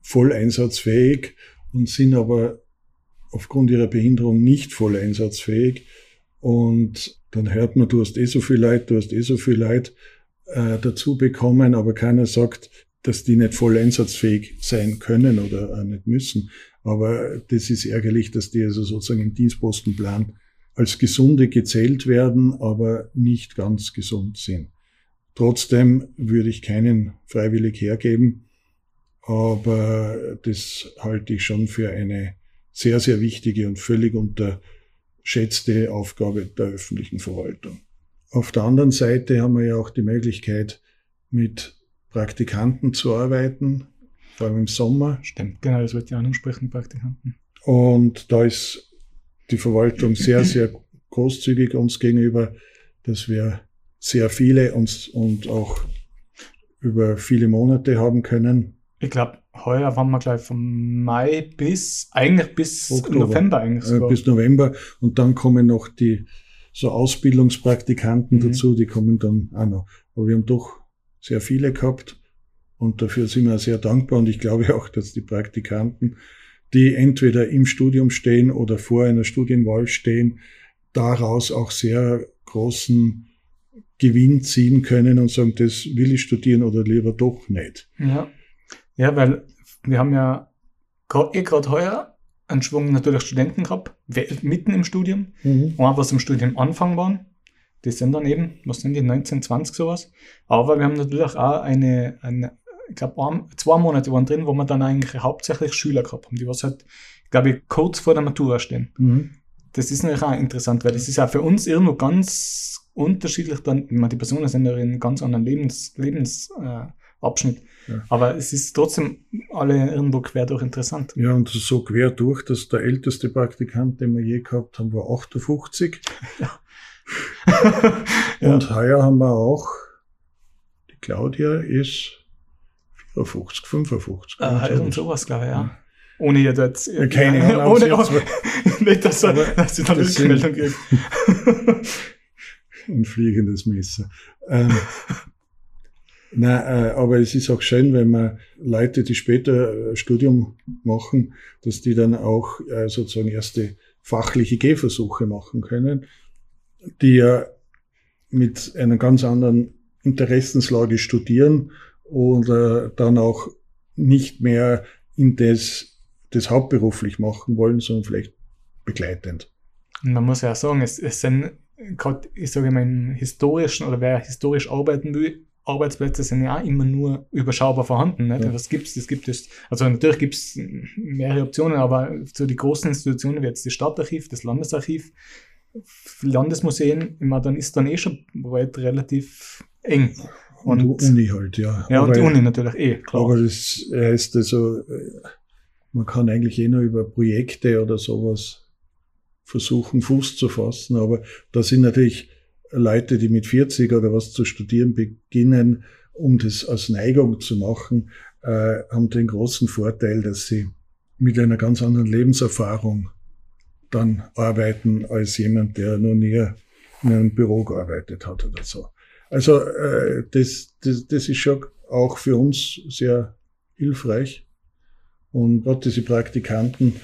voll einsatzfähig und sind aber aufgrund ihrer Behinderung nicht voll einsatzfähig. Und dann hört man, du hast eh so viel Leid, du hast eh so viel Leid äh, dazu bekommen, aber keiner sagt, dass die nicht voll einsatzfähig sein können oder äh, nicht müssen. Aber das ist ärgerlich, dass die also sozusagen im Dienstpostenplan als Gesunde gezählt werden, aber nicht ganz gesund sind. Trotzdem würde ich keinen freiwillig hergeben, aber das halte ich schon für eine sehr, sehr wichtige und völlig unterschätzte Aufgabe der öffentlichen Verwaltung. Auf der anderen Seite haben wir ja auch die Möglichkeit, mit Praktikanten zu arbeiten, vor allem im Sommer. Stimmt, genau, das wird ja ansprechen, Praktikanten. Und da ist die Verwaltung sehr, sehr großzügig uns gegenüber, dass wir sehr viele uns und auch über viele Monate haben können. Ich glaube, heuer waren wir gleich vom Mai bis, eigentlich bis Oktober. November eigentlich sogar. Bis November und dann kommen noch die so Ausbildungspraktikanten mhm. dazu, die kommen dann auch noch. Aber wir haben doch sehr viele gehabt und dafür sind wir sehr dankbar und ich glaube auch, dass die Praktikanten die entweder im Studium stehen oder vor einer Studienwahl stehen, daraus auch sehr großen Gewinn ziehen können und sagen, das will ich studieren oder lieber doch nicht. Ja, ja weil wir haben ja eh gerade heuer einen Schwung natürlich Studenten gehabt, mitten im Studium, mhm. und was im Studium Anfang waren. Die sind dann eben, was sind die, 19, 20 sowas. Aber wir haben natürlich auch eine, eine ich glaube, zwei Monate waren drin, wo wir dann eigentlich hauptsächlich Schüler gehabt haben, die was halt, glaube ich, kurz vor der Matura stehen. Mhm. Das ist natürlich auch interessant, weil das ist ja für uns irgendwo ganz unterschiedlich dann, ich meine, die Personen sind ja in einem ganz anderen Lebens, Lebensabschnitt. Äh, ja. Aber es ist trotzdem alle irgendwo quer durch interessant. Ja, und so quer durch, dass der älteste Praktikant, den wir je gehabt haben, war 58. Ja. und ja. heuer haben wir auch, die Claudia ist 54, 55. Ah, irgend sowas, glaube ich, ja. Ohne ihr jetzt. Ja, keine Ahnung. Ohne, ohne, nicht, dass, er, dass sie dann eine Rückmeldung kriegt. ein fliegendes Messer. Ähm, Nein, äh, aber es ist auch schön, wenn man Leute, die später Studium machen, dass die dann auch äh, sozusagen erste fachliche Gehversuche machen können, die ja mit einer ganz anderen Interessenslage studieren und äh, dann auch nicht mehr in das, das hauptberuflich machen wollen, sondern vielleicht begleitend. Man muss ja sagen, es, es sind gerade, ich sage mal, im historischen oder wer historisch arbeiten will, Arbeitsplätze sind ja auch immer nur überschaubar vorhanden. Nicht? Ja. Was gibt's? Das gibt es, also natürlich gibt es mehrere Optionen, aber so die großen Institutionen wie jetzt das Stadtarchiv, das Landesarchiv, Landesmuseen, immer dann ist dann eh schon bald relativ eng. Und, und Uni halt, ja. Ja, aber, und die Uni natürlich eh, klar. Aber das heißt also, man kann eigentlich eh nur über Projekte oder sowas versuchen, Fuß zu fassen, aber da sind natürlich Leute, die mit 40 oder was zu studieren beginnen, um das als Neigung zu machen, äh, haben den großen Vorteil, dass sie mit einer ganz anderen Lebenserfahrung dann arbeiten als jemand, der noch nie in einem Büro gearbeitet hat oder so. Also äh, das, das, das ist schon auch für uns sehr hilfreich. Und gerade diese Praktikanten,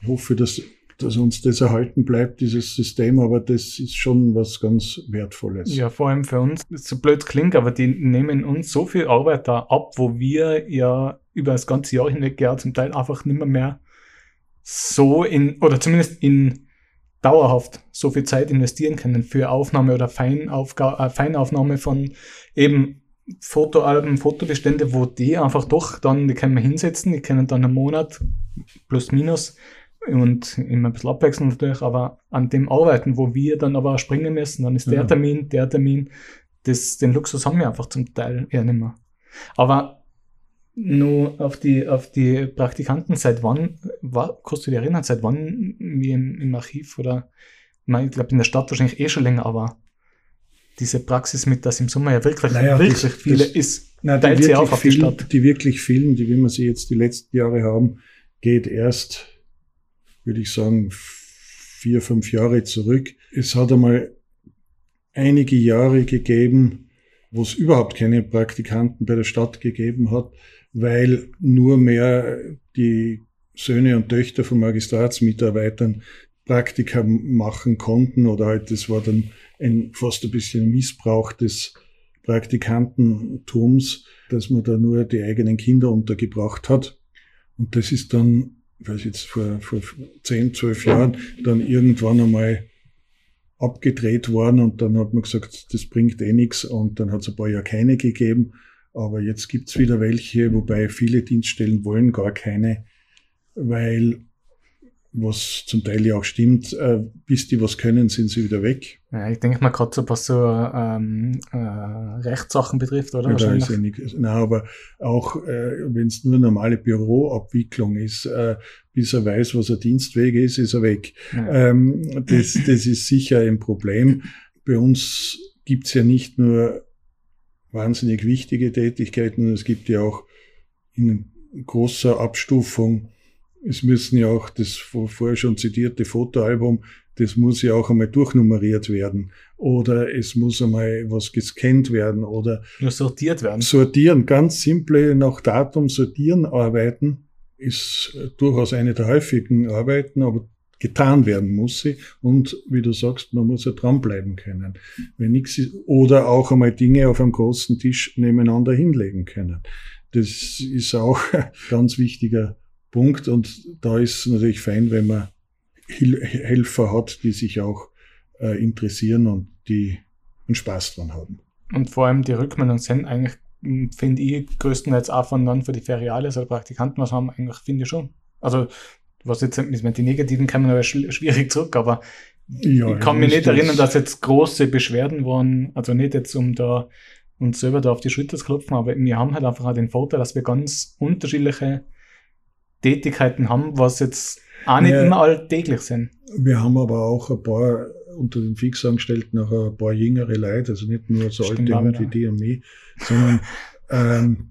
ich hoffe, dass dass uns das erhalten bleibt, dieses System, aber das ist schon was ganz Wertvolles. Ja, vor allem für uns, so blöd klingt, aber die nehmen uns so viel Arbeit da ab, wo wir ja über das ganze Jahr hinweg ja zum Teil einfach nicht mehr, so in, oder zumindest in dauerhaft so viel Zeit investieren können für Aufnahme oder Feinaufga äh, Feinaufnahme von eben Fotoalben, Fotobestände, wo die einfach doch dann, die können wir hinsetzen, die können dann einen Monat plus minus und immer ein bisschen abwechselnd natürlich, aber an dem arbeiten, wo wir dann aber springen müssen, dann ist der ja. Termin, der Termin, das, den Luxus haben wir einfach zum Teil eher nicht mehr. Aber nur auf die, auf die Praktikanten, seit wann, war, du dich erinnern, seit wann wir im, im Archiv oder, ich glaube in der Stadt wahrscheinlich eh schon länger, aber diese Praxis mit, dass im Sommer ja wirklich, naja, wirklich das, viele das, ist, na, teilt sie auf auf die Stadt. Die wirklich vielen, die wie wir sie jetzt die letzten Jahre haben, geht erst würde ich sagen, vier, fünf Jahre zurück. Es hat einmal einige Jahre gegeben, wo es überhaupt keine Praktikanten bei der Stadt gegeben hat, weil nur mehr die Söhne und Töchter von Magistratsmitarbeitern Praktika machen konnten oder halt das war dann ein, fast ein bisschen Missbrauch des Praktikantentums, dass man da nur die eigenen Kinder untergebracht hat. Und das ist dann ich weiß jetzt vor, vor zehn, zwölf Jahren, dann irgendwann einmal abgedreht worden und dann hat man gesagt, das bringt eh nichts und dann hat es ein paar Jahre keine gegeben. Aber jetzt gibt's wieder welche, wobei viele Dienststellen wollen gar keine, weil was zum Teil ja auch stimmt, äh, bis die was können, sind sie wieder weg. Ja, ich denke mal gerade so, was so ähm, äh, Rechtssachen betrifft, oder? Ja, da ist ja nicht, na, aber auch äh, wenn es nur normale Büroabwicklung ist, äh, bis er weiß, was ein Dienstweg ist, ist er weg. Ja. Ähm, das, das ist sicher ein Problem. Bei uns gibt's ja nicht nur wahnsinnig wichtige Tätigkeiten, es gibt ja auch in großer Abstufung es müssen ja auch das vorher schon zitierte Fotoalbum, das muss ja auch einmal durchnummeriert werden. Oder es muss einmal was gescannt werden oder Nur sortiert werden. Sortieren, ganz simple nach Datum sortieren arbeiten ist durchaus eine der häufigen Arbeiten, aber getan werden muss sie. Und wie du sagst, man muss ja dranbleiben können. Wenn nichts ist, oder auch einmal Dinge auf einem großen Tisch nebeneinander hinlegen können. Das ist auch ein ganz wichtiger Punkt. Und da ist natürlich fein, wenn man Hil Helfer hat, die sich auch äh, interessieren und die einen Spaß dran haben. Und vor allem die Rückmeldungen sind eigentlich, hm, finde ich, größtenteils auch von dann für die Feriales oder Praktikanten was haben, eigentlich finde ich schon. Also, was jetzt, die negativen kommen aber schwierig zurück, aber Ja, ich kann mich nicht erinnern, dass jetzt große Beschwerden waren, also nicht jetzt um da uns selber da auf die Schulter zu klopfen, aber wir haben halt einfach auch den Vorteil, dass wir ganz unterschiedliche Tätigkeiten haben, was jetzt auch nicht ja, immer alltäglich sind. Wir haben aber auch ein paar unter den Fixangestellten auch ein paar jüngere Leute, also nicht nur so alte wie die und mich, sondern ähm,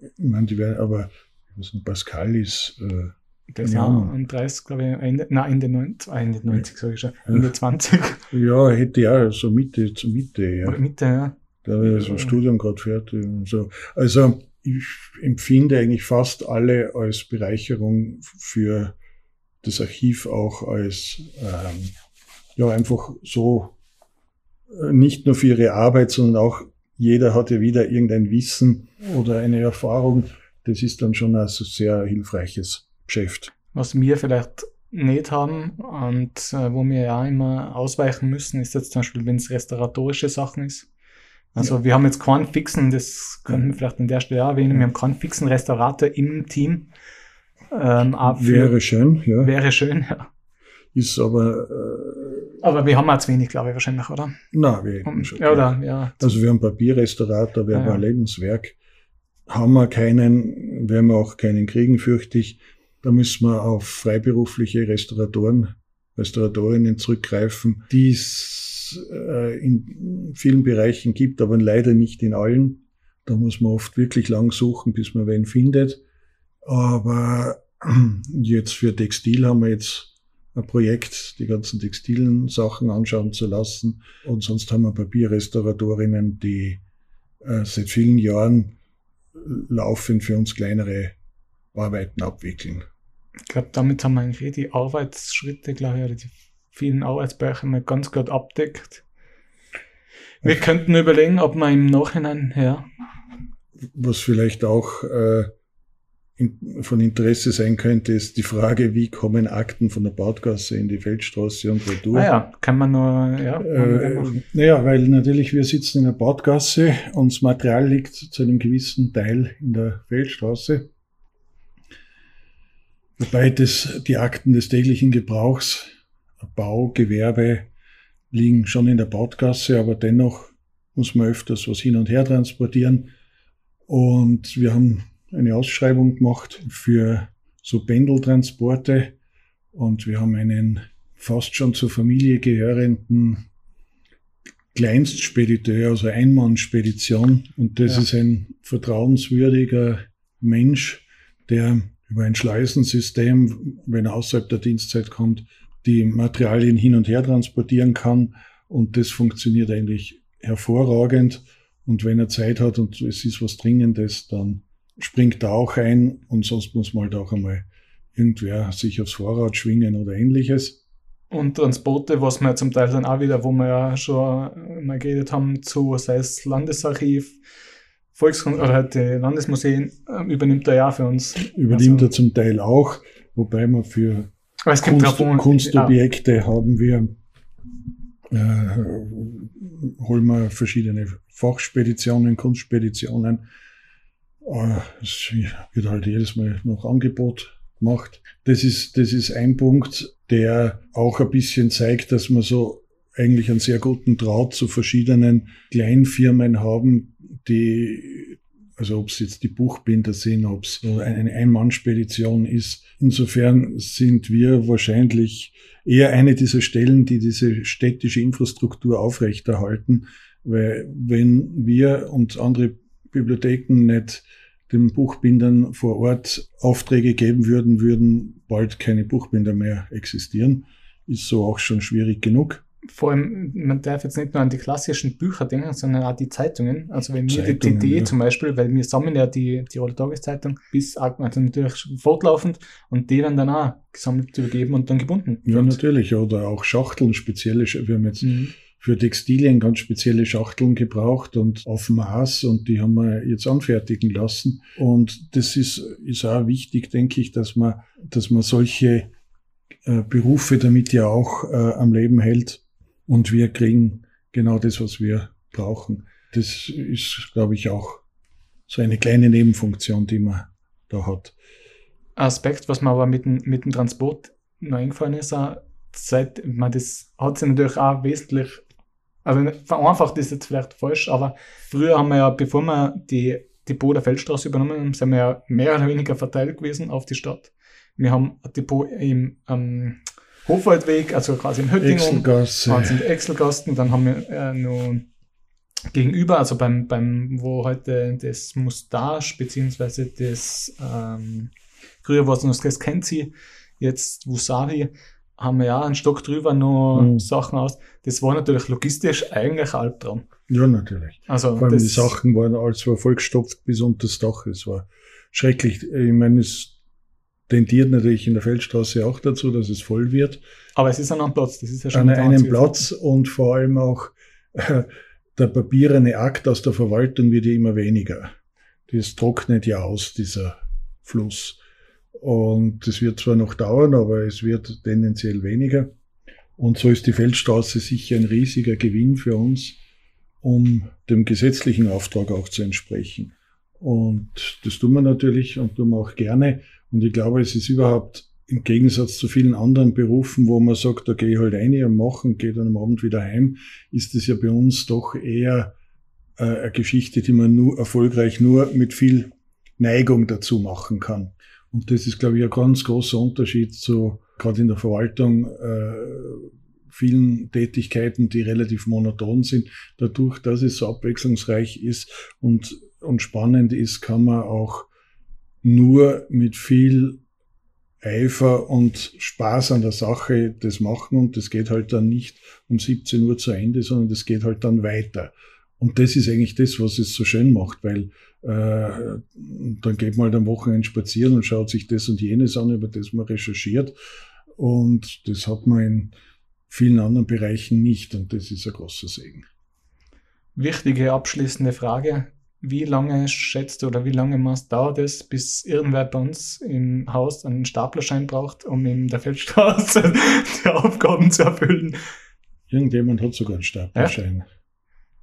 ich meine, die werden aber, was ein Pascal ist, äh, der ist ja. an 30, glaube ich, Ende, nein, Ende 90, ah, Ende 90 sage ich schon, Ende 20. Ja, hätte ja so Mitte, zu Mitte, ja. Mitte, ja. Da wäre so ein Studium gerade fertig und so. Also, ich empfinde eigentlich fast alle als Bereicherung für das Archiv auch als, ähm, ja, einfach so, äh, nicht nur für ihre Arbeit, sondern auch jeder hat ja wieder irgendein Wissen oder eine Erfahrung. Das ist dann schon ein sehr hilfreiches Geschäft. Was wir vielleicht nicht haben und äh, wo wir ja immer ausweichen müssen, ist jetzt zum Beispiel, wenn es restauratorische Sachen ist. Also ja. wir haben jetzt keinen fixen, das könnten wir vielleicht an der Stelle erwähnen, wir haben keinen fixen Restaurator im Team. Ähm, wäre schön, ja. Wäre schön, ja. Ist aber. Äh, aber wir haben auch zu wenig, glaube ich, wahrscheinlich, oder? Nein, wir hätten schon. Ja, oder, ja. Also wir haben Papierrestaurator, wir ja, haben ein Lebenswerk. Haben wir keinen, werden wir auch keinen kriegen, fürchte ich. Da müssen wir auf freiberufliche Restauratoren, Restauratorinnen zurückgreifen, die äh, in vielen Bereichen gibt, aber leider nicht in allen. Da muss man oft wirklich lang suchen, bis man wen findet. Aber jetzt für Textil haben wir jetzt ein Projekt, die ganzen textilen Sachen anschauen zu lassen. Und sonst haben wir Papierrestauratorinnen, die äh, seit vielen Jahren laufend für uns kleinere Arbeiten abwickeln. Ich glaube, damit haben wir eigentlich die Arbeitsschritte, glaube ich, die vielen Arbeitsbereiche mal ganz gut abdeckt. Wir okay. könnten überlegen, ob man im Nachhinein, ja. Was vielleicht auch äh, in, von Interesse sein könnte, ist die Frage, wie kommen Akten von der Bautgasse in die Feldstraße und retour? Ah ja, kann man nur, ja. Äh, naja, weil natürlich wir sitzen in der Bautgasse und das Material liegt zu einem gewissen Teil in der Feldstraße. Wobei das, die Akten des täglichen Gebrauchs, Bau, Gewerbe, liegen schon in der Bautgasse, aber dennoch muss man öfters was hin und her transportieren. Und wir haben eine Ausschreibung gemacht für so Pendeltransporte und wir haben einen fast schon zur Familie gehörenden Kleinstspediteur, also Einmannspedition. Und das ja. ist ein vertrauenswürdiger Mensch, der über ein Schleusensystem, wenn er außerhalb der Dienstzeit kommt, die Materialien hin und her transportieren kann. Und das funktioniert eigentlich hervorragend. Und wenn er Zeit hat und es ist was Dringendes, dann springt er auch ein und sonst muss man halt auch einmal irgendwer sich aufs Fahrrad schwingen oder ähnliches. Und Transporte, was wir zum Teil dann auch wieder, wo wir ja schon mal geredet haben, zu, sei es Landesarchiv, Volkskunst oder halt die Landesmuseen, äh, übernimmt er ja für uns. Übernimmt also, er zum Teil auch, wobei wir für Kunst, Kunstobjekte ja. haben wir, äh, holen wir verschiedene Fachspeditionen, Kunstspeditionen Ah, es wird halt jedes Mal noch Angebot gemacht. Das ist, das ist ein Punkt, der auch ein bisschen zeigt, dass wir so eigentlich einen sehr guten Draht zu verschiedenen Kleinfirmen haben, die, also ob es jetzt die Buchbinder sind, ob es eine Einmannspedition ist. Insofern sind wir wahrscheinlich eher eine dieser Stellen, die diese städtische Infrastruktur aufrechterhalten, weil wenn wir und andere Bibliotheken nicht den Buchbindern vor Ort Aufträge geben würden, würden bald keine Buchbinder mehr existieren. Ist so auch schon schwierig genug. Vor allem, man darf jetzt nicht nur an die klassischen Bücher denken, sondern auch die Zeitungen. Also wenn wir die TD ja. zum Beispiel, weil wir sammeln ja die Tiroler Tageszeitung bis, also natürlich fortlaufend und die dann dann auch gesammelt übergeben und dann gebunden. Ja, natürlich. Oder auch Schachteln, spezielle, wir haben jetzt mhm für Textilien ganz spezielle Schachteln gebraucht und auf Maß und die haben wir jetzt anfertigen lassen. Und das ist, ist auch wichtig, denke ich, dass man, dass man solche äh, Berufe damit ja auch äh, am Leben hält. Und wir kriegen genau das, was wir brauchen. Das ist, glaube ich, auch so eine kleine Nebenfunktion, die man da hat. Aspekt, was mir aber mit dem, mit dem Transport noch eingefallen ist, seit, ich meine, das hat sich natürlich auch wesentlich, also vereinfacht ist jetzt vielleicht falsch, aber früher haben wir ja, bevor wir die Depot der Feldstraße übernommen haben, sind wir ja mehr oder weniger verteilt gewesen auf die Stadt. Wir haben ein Depot im ähm, Hofwaldweg, also quasi in Höttingen, Exelgasse. also in Exelgasten, dann haben wir äh, noch gegenüber, also beim, beim, wo heute das Mustache, beziehungsweise das, ähm, früher war es noch das Kenzi, jetzt Wasabi, haben wir ja einen Stock drüber noch Mhm. Sachen aus. Das war natürlich logistisch eigentlich ein Albtraum. Ja, natürlich. Also Vor allem die Sachen waren alles war vollgestopft bis unter das Dach. Es war schrecklich. Ich meine, es tendiert natürlich in der Feldstraße auch dazu, dass es voll wird. aber es ist an einem Platz, das ist ja schon An einem Platz und vor allem auch äh, der papierene Akt aus der Verwaltung wird ja immer weniger. Das trocknet ja aus, dieser Fluss. Und das wird zwar noch dauern, aber es wird tendenziell weniger. Und so ist die Feldstraße sicher ein riesiger Gewinn für uns, um dem gesetzlichen Auftrag auch zu entsprechen. Und das tun wir natürlich und tun wir auch gerne. Und ich glaube, es ist überhaupt im Gegensatz zu vielen anderen Berufen, wo man sagt, da gehe ich halt rein und mache und gehe dann am Abend wieder heim, ist es ja bei uns doch eher äh, eine Geschichte, die man nur erfolgreich nur mit viel Neigung dazu machen kann. Und das ist, glaube ich, ein ganz großer Unterschied zu, gerade in der Verwaltung, äh, vielen Tätigkeiten, die relativ monoton sind. Dadurch, dass es so abwechslungsreich ist und, und spannend ist, kann man auch nur mit viel Eifer und Spaß an der Sache das machen und das geht halt dann nicht um 17 Uhr zu Ende, sondern das geht halt dann weiter. Und das ist eigentlich das, was es so schön macht, weil äh, dann geht man halt am Wochenende spazieren und schaut sich das und jenes an, über das man recherchiert. Und das hat man in vielen anderen Bereichen nicht und das ist ein großer Segen. Wichtige abschließende Frage. Wie lange schätzt du oder wie lange machst, dauert es, bis irgendwer bei uns im Haus einen Staplerschein braucht, um in der Feldstraße die Aufgaben zu erfüllen? Irgendjemand hat sogar einen Stapelschein.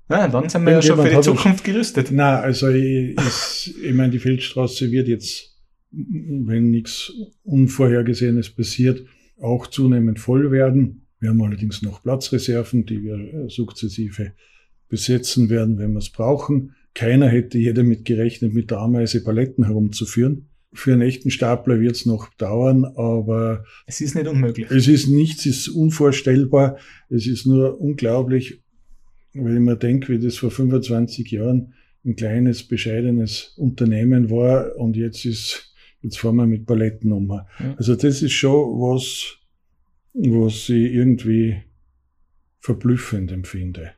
Ja, dann sind wir ja schon für die Zukunft gerüstet. Na, also ich, ich, ich meine, die Feldstraße wird jetzt, wenn nichts Unvorhergesehenes passiert, auch zunehmend voll werden. Wir haben allerdings noch Platzreserven, die wir äh, sukzessive besetzen werden, wenn wir es brauchen. Keiner hätte hier damit gerechnet, mit der Ameise Paletten herumzuführen. Für einen echten Stapler wird es noch dauern, aber Es ist nicht unmöglich. es ist nichts, es ist unvorstellbar. Es ist nur unglaublich, wenn ich mir denke, wie das vor 25 Jahren ein kleines, bescheidenes Unternehmen war und jetzt ist, jetzt fahren wir mit Paletten um. Ja. Also das ist schon was, was ich irgendwie verblüffend empfinde.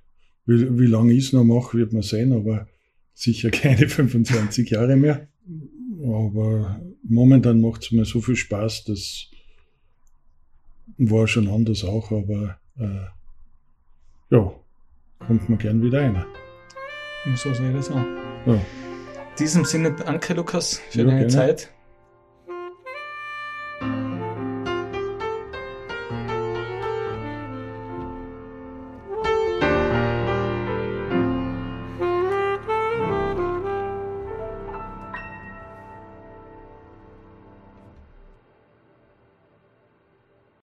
Wie, wie lange ich es noch mache, wird man sehen, aber sicher keine 25 Jahre mehr. Aber momentan macht es mir so viel Spaß, das war schon anders auch, aber äh, ja, kommt man gern wieder rein. Und so soll das auch. Ja. In diesem Sinne, danke Lukas für Ja, deine gerne. Zeit.